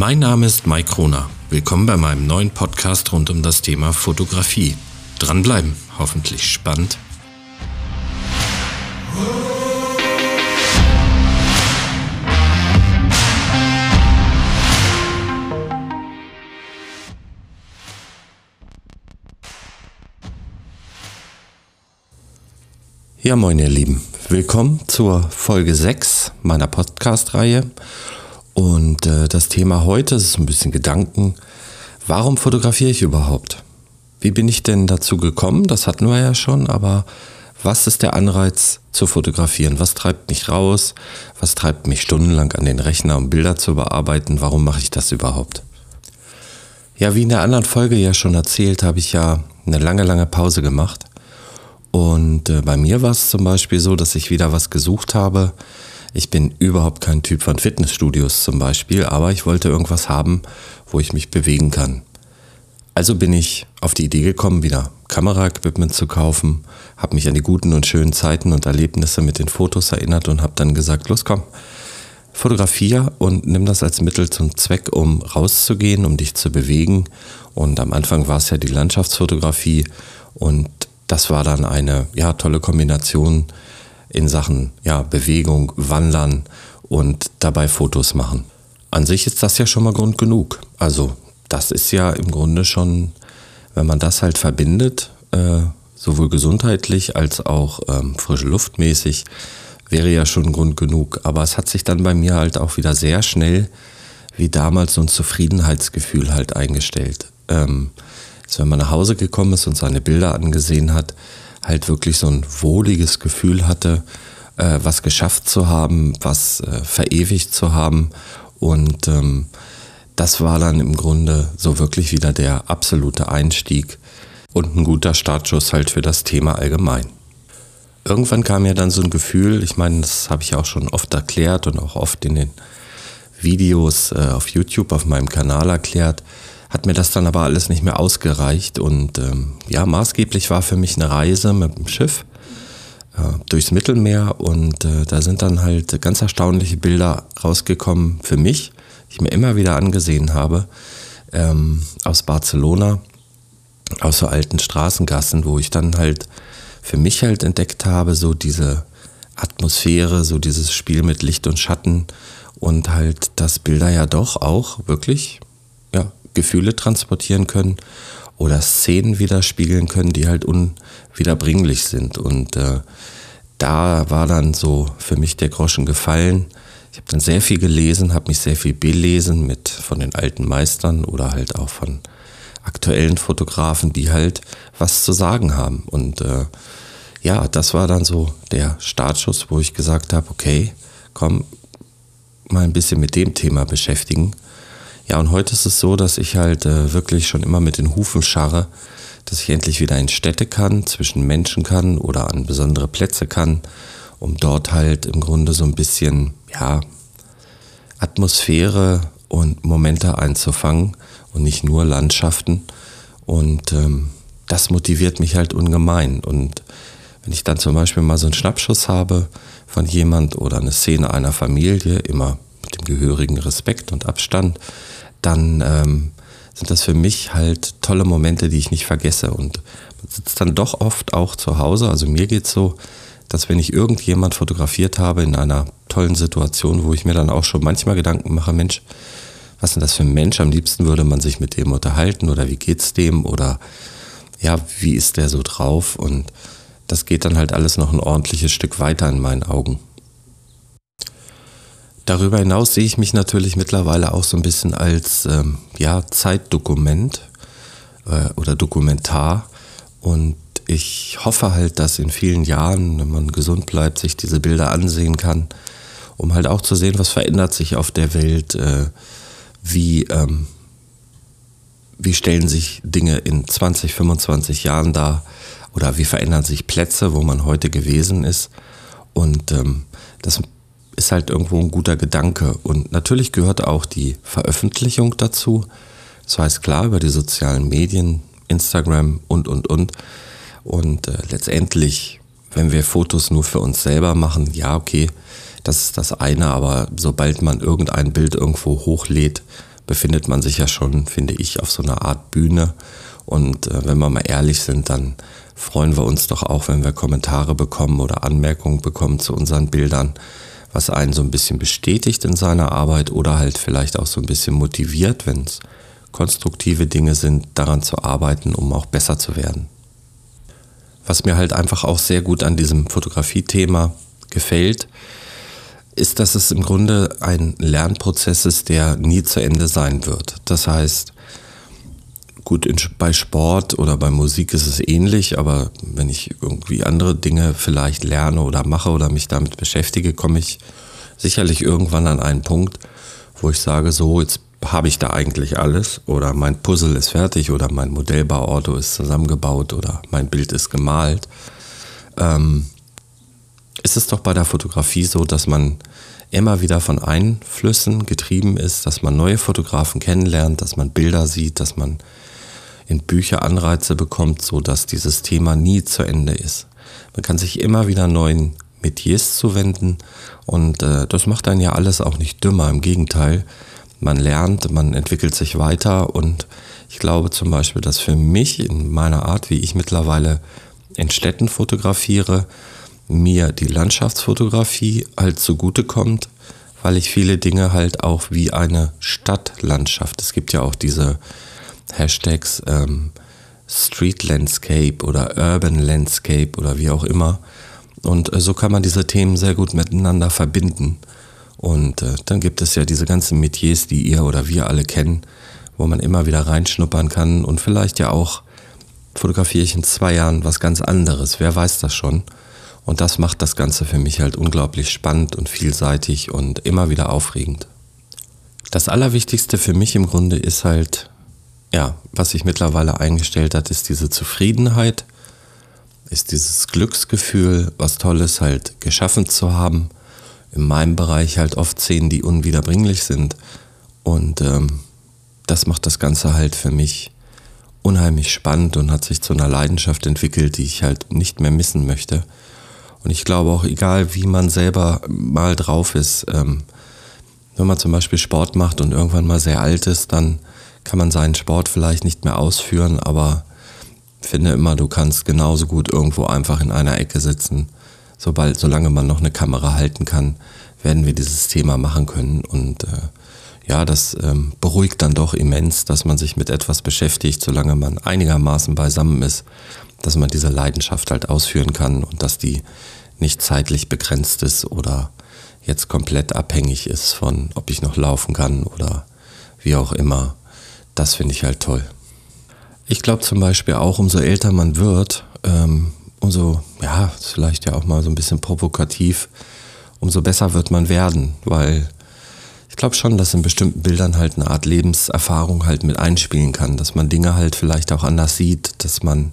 Mein Name ist Mike Kroner. Willkommen bei meinem neuen Podcast rund um das Thema Fotografie. Dranbleiben, hoffentlich spannend. Ja, moin ihr Lieben. Willkommen zur Folge 6 meiner Podcast-Reihe. Und äh, das Thema heute ist ein bisschen Gedanken. Warum fotografiere ich überhaupt? Wie bin ich denn dazu gekommen? Das hatten wir ja schon, aber was ist der Anreiz zu fotografieren? Was treibt mich raus? Was treibt mich stundenlang an den Rechner, um Bilder zu bearbeiten? Warum mache ich das überhaupt? Ja, wie in der anderen Folge ja schon erzählt, habe ich ja eine lange, lange Pause gemacht und äh, bei mir war es zum Beispiel so, dass ich wieder was gesucht habe. Ich bin überhaupt kein Typ von Fitnessstudios zum Beispiel, aber ich wollte irgendwas haben, wo ich mich bewegen kann. Also bin ich auf die Idee gekommen, wieder Kameraequipment zu kaufen, habe mich an die guten und schönen Zeiten und Erlebnisse mit den Fotos erinnert und habe dann gesagt, los komm, fotografier und nimm das als Mittel zum Zweck, um rauszugehen, um dich zu bewegen. Und am Anfang war es ja die Landschaftsfotografie und das war dann eine ja, tolle Kombination in Sachen ja, Bewegung, Wandern und dabei Fotos machen. An sich ist das ja schon mal Grund genug. Also das ist ja im Grunde schon, wenn man das halt verbindet, äh, sowohl gesundheitlich als auch ähm, frische Luftmäßig, wäre ja schon Grund genug. Aber es hat sich dann bei mir halt auch wieder sehr schnell wie damals so ein Zufriedenheitsgefühl halt eingestellt. Ähm, dass wenn man nach Hause gekommen ist und seine Bilder angesehen hat, halt wirklich so ein wohliges Gefühl hatte, äh, was geschafft zu haben, was äh, verewigt zu haben. Und ähm, das war dann im Grunde so wirklich wieder der absolute Einstieg und ein guter Startschuss halt für das Thema allgemein. Irgendwann kam mir dann so ein Gefühl, ich meine, das habe ich auch schon oft erklärt und auch oft in den Videos äh, auf YouTube auf meinem Kanal erklärt, hat mir das dann aber alles nicht mehr ausgereicht. Und ähm, ja, maßgeblich war für mich eine Reise mit dem Schiff äh, durchs Mittelmeer. Und äh, da sind dann halt ganz erstaunliche Bilder rausgekommen für mich, die ich mir immer wieder angesehen habe, ähm, aus Barcelona, aus so alten Straßengassen, wo ich dann halt für mich halt entdeckt habe, so diese Atmosphäre, so dieses Spiel mit Licht und Schatten und halt, dass Bilder ja doch auch wirklich ja, Gefühle transportieren können oder Szenen widerspiegeln können, die halt unwiederbringlich sind. Und äh, da war dann so für mich der Groschen gefallen. Ich habe dann sehr viel gelesen, habe mich sehr viel belesen mit von den alten Meistern oder halt auch von aktuellen Fotografen, die halt was zu sagen haben. Und äh, ja, das war dann so der Startschuss, wo ich gesagt habe, okay, komm, mal ein bisschen mit dem Thema beschäftigen. Ja, und heute ist es so, dass ich halt äh, wirklich schon immer mit den Hufen scharre, dass ich endlich wieder in Städte kann, zwischen Menschen kann oder an besondere Plätze kann, um dort halt im Grunde so ein bisschen, ja, Atmosphäre und Momente einzufangen und nicht nur Landschaften. Und ähm, das motiviert mich halt ungemein. Und wenn ich dann zum Beispiel mal so einen Schnappschuss habe von jemand oder eine Szene einer Familie, immer mit dem gehörigen Respekt und Abstand, dann ähm, sind das für mich halt tolle Momente, die ich nicht vergesse. Und man sitzt dann doch oft auch zu Hause. Also mir geht es so, dass wenn ich irgendjemand fotografiert habe in einer tollen Situation, wo ich mir dann auch schon manchmal Gedanken mache, Mensch, was ist denn das für ein Mensch? Am liebsten würde man sich mit dem unterhalten oder wie geht's dem oder ja, wie ist der so drauf? Und das geht dann halt alles noch ein ordentliches Stück weiter in meinen Augen. Darüber hinaus sehe ich mich natürlich mittlerweile auch so ein bisschen als ähm, ja, Zeitdokument äh, oder Dokumentar. Und ich hoffe halt, dass in vielen Jahren, wenn man gesund bleibt, sich diese Bilder ansehen kann, um halt auch zu sehen, was verändert sich auf der Welt, äh, wie, ähm, wie stellen sich Dinge in 20, 25 Jahren dar oder wie verändern sich Plätze, wo man heute gewesen ist. Und ähm, das ist halt irgendwo ein guter Gedanke. Und natürlich gehört auch die Veröffentlichung dazu. Das heißt klar über die sozialen Medien, Instagram und, und, und. Und äh, letztendlich, wenn wir Fotos nur für uns selber machen, ja, okay, das ist das eine, aber sobald man irgendein Bild irgendwo hochlädt, befindet man sich ja schon, finde ich, auf so einer Art Bühne. Und äh, wenn wir mal ehrlich sind, dann freuen wir uns doch auch, wenn wir Kommentare bekommen oder Anmerkungen bekommen zu unseren Bildern, was einen so ein bisschen bestätigt in seiner Arbeit oder halt vielleicht auch so ein bisschen motiviert, wenn es konstruktive Dinge sind, daran zu arbeiten, um auch besser zu werden. Was mir halt einfach auch sehr gut an diesem Fotografie-Thema gefällt, ist, dass es im Grunde ein Lernprozess ist, der nie zu Ende sein wird. Das heißt, gut, in, bei Sport oder bei Musik ist es ähnlich, aber wenn ich irgendwie andere Dinge vielleicht lerne oder mache oder mich damit beschäftige, komme ich sicherlich irgendwann an einen Punkt, wo ich sage, so, jetzt habe ich da eigentlich alles oder mein Puzzle ist fertig oder mein Modellbauauto ist zusammengebaut oder mein Bild ist gemalt. Ähm, ist es doch bei der Fotografie so, dass man immer wieder von Einflüssen getrieben ist, dass man neue Fotografen kennenlernt, dass man Bilder sieht, dass man in Bücher Anreize bekommt, so dass dieses Thema nie zu Ende ist. Man kann sich immer wieder neuen Metiers zuwenden und äh, das macht dann ja alles auch nicht dümmer, im Gegenteil man lernt, man entwickelt sich weiter und ich glaube zum Beispiel, dass für mich in meiner Art, wie ich mittlerweile in Städten fotografiere, mir die Landschaftsfotografie halt zugute kommt, weil ich viele Dinge halt auch wie eine Stadtlandschaft, es gibt ja auch diese Hashtags ähm, Street Landscape oder Urban Landscape oder wie auch immer. Und äh, so kann man diese Themen sehr gut miteinander verbinden. Und äh, dann gibt es ja diese ganzen Metiers, die ihr oder wir alle kennen, wo man immer wieder reinschnuppern kann und vielleicht ja auch fotografiere ich in zwei Jahren was ganz anderes. Wer weiß das schon? Und das macht das Ganze für mich halt unglaublich spannend und vielseitig und immer wieder aufregend. Das Allerwichtigste für mich im Grunde ist halt, ja, was sich mittlerweile eingestellt hat, ist diese Zufriedenheit, ist dieses Glücksgefühl, was Tolles halt geschaffen zu haben in meinem Bereich halt oft Szenen, die unwiederbringlich sind. Und ähm, das macht das Ganze halt für mich unheimlich spannend und hat sich zu einer Leidenschaft entwickelt, die ich halt nicht mehr missen möchte. Und ich glaube auch, egal wie man selber mal drauf ist, ähm, wenn man zum Beispiel Sport macht und irgendwann mal sehr alt ist, dann kann man seinen Sport vielleicht nicht mehr ausführen, aber finde immer, du kannst genauso gut irgendwo einfach in einer Ecke sitzen sobald, solange man noch eine Kamera halten kann, werden wir dieses Thema machen können. Und äh, ja, das ähm, beruhigt dann doch immens, dass man sich mit etwas beschäftigt, solange man einigermaßen beisammen ist, dass man diese Leidenschaft halt ausführen kann und dass die nicht zeitlich begrenzt ist oder jetzt komplett abhängig ist von, ob ich noch laufen kann oder wie auch immer. Das finde ich halt toll. Ich glaube zum Beispiel auch, umso älter man wird, ähm, umso, ja, vielleicht ja auch mal so ein bisschen provokativ, umso besser wird man werden, weil ich glaube schon, dass in bestimmten Bildern halt eine Art Lebenserfahrung halt mit einspielen kann, dass man Dinge halt vielleicht auch anders sieht, dass man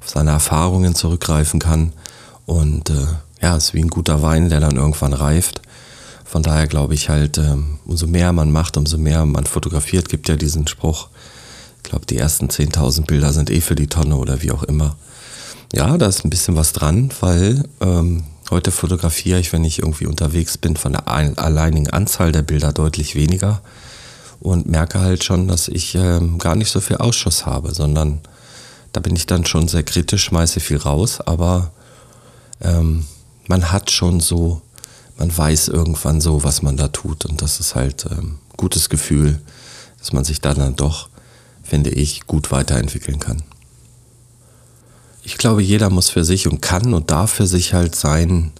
auf seine Erfahrungen zurückgreifen kann und äh, ja, es ist wie ein guter Wein, der dann irgendwann reift. Von daher glaube ich halt, äh, umso mehr man macht, umso mehr man fotografiert, gibt ja diesen Spruch, ich glaube, die ersten 10.000 Bilder sind eh für die Tonne oder wie auch immer. Ja, da ist ein bisschen was dran, weil ähm, heute fotografiere ich, wenn ich irgendwie unterwegs bin, von der alleinigen Anzahl der Bilder deutlich weniger und merke halt schon, dass ich ähm, gar nicht so viel Ausschuss habe, sondern da bin ich dann schon sehr kritisch, schmeiße viel raus, aber ähm, man hat schon so, man weiß irgendwann so, was man da tut. Und das ist halt ähm, gutes Gefühl, dass man sich da dann doch, finde ich, gut weiterentwickeln kann. Ich glaube, jeder muss für sich und kann und darf für sich halt sein,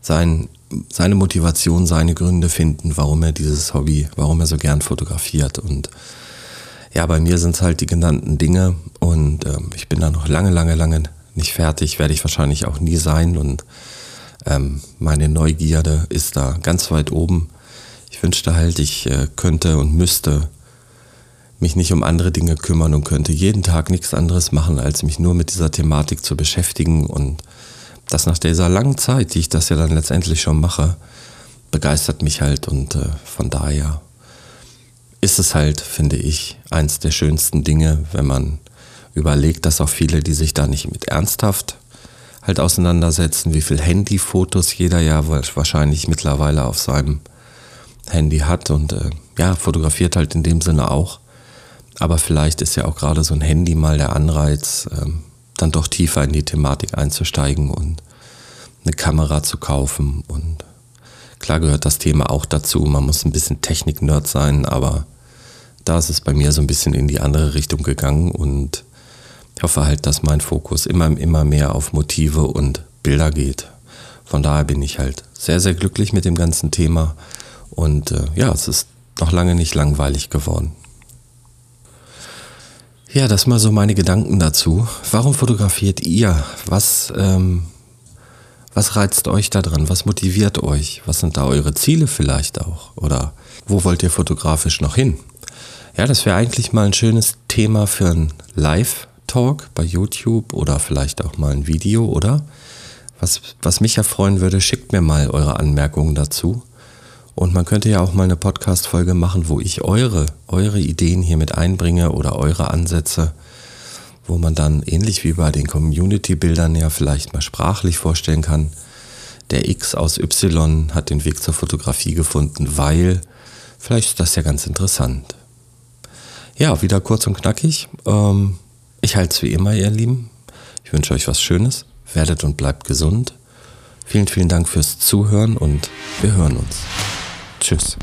sein, seine Motivation, seine Gründe finden, warum er dieses Hobby, warum er so gern fotografiert. Und ja, bei mir sind es halt die genannten Dinge. Und ähm, ich bin da noch lange, lange, lange nicht fertig, werde ich wahrscheinlich auch nie sein. Und ähm, meine Neugierde ist da ganz weit oben. Ich wünschte halt, ich äh, könnte und müsste mich nicht um andere Dinge kümmern und könnte jeden Tag nichts anderes machen, als mich nur mit dieser Thematik zu beschäftigen. Und das nach dieser langen Zeit, die ich das ja dann letztendlich schon mache, begeistert mich halt. Und äh, von daher ist es halt, finde ich, eins der schönsten Dinge, wenn man überlegt, dass auch viele, die sich da nicht mit ernsthaft halt auseinandersetzen, wie viel Handyfotos jeder ja wahrscheinlich mittlerweile auf seinem Handy hat und äh, ja, fotografiert halt in dem Sinne auch. Aber vielleicht ist ja auch gerade so ein Handy mal der Anreiz, ähm, dann doch tiefer in die Thematik einzusteigen und eine Kamera zu kaufen. Und klar gehört das Thema auch dazu. Man muss ein bisschen Technik-Nerd sein, aber da ist es bei mir so ein bisschen in die andere Richtung gegangen und hoffe halt, dass mein Fokus immer, immer mehr auf Motive und Bilder geht. Von daher bin ich halt sehr, sehr glücklich mit dem ganzen Thema und äh, ja, es ist noch lange nicht langweilig geworden. Ja, das mal so meine Gedanken dazu. Warum fotografiert ihr? Was, ähm, was reizt euch da dran? Was motiviert euch? Was sind da eure Ziele vielleicht auch? Oder wo wollt ihr fotografisch noch hin? Ja, das wäre eigentlich mal ein schönes Thema für ein Live-Talk bei YouTube oder vielleicht auch mal ein Video, oder? Was, was mich ja freuen würde, schickt mir mal eure Anmerkungen dazu. Und man könnte ja auch mal eine Podcast-Folge machen, wo ich eure, eure Ideen hier mit einbringe oder eure Ansätze, wo man dann ähnlich wie bei den Community-Bildern ja vielleicht mal sprachlich vorstellen kann, der X aus Y hat den Weg zur Fotografie gefunden, weil vielleicht ist das ja ganz interessant. Ja, wieder kurz und knackig. Ähm, ich halte es wie immer, ihr Lieben. Ich wünsche euch was Schönes. Werdet und bleibt gesund. Vielen, vielen Dank fürs Zuhören und wir hören uns. Tschüss.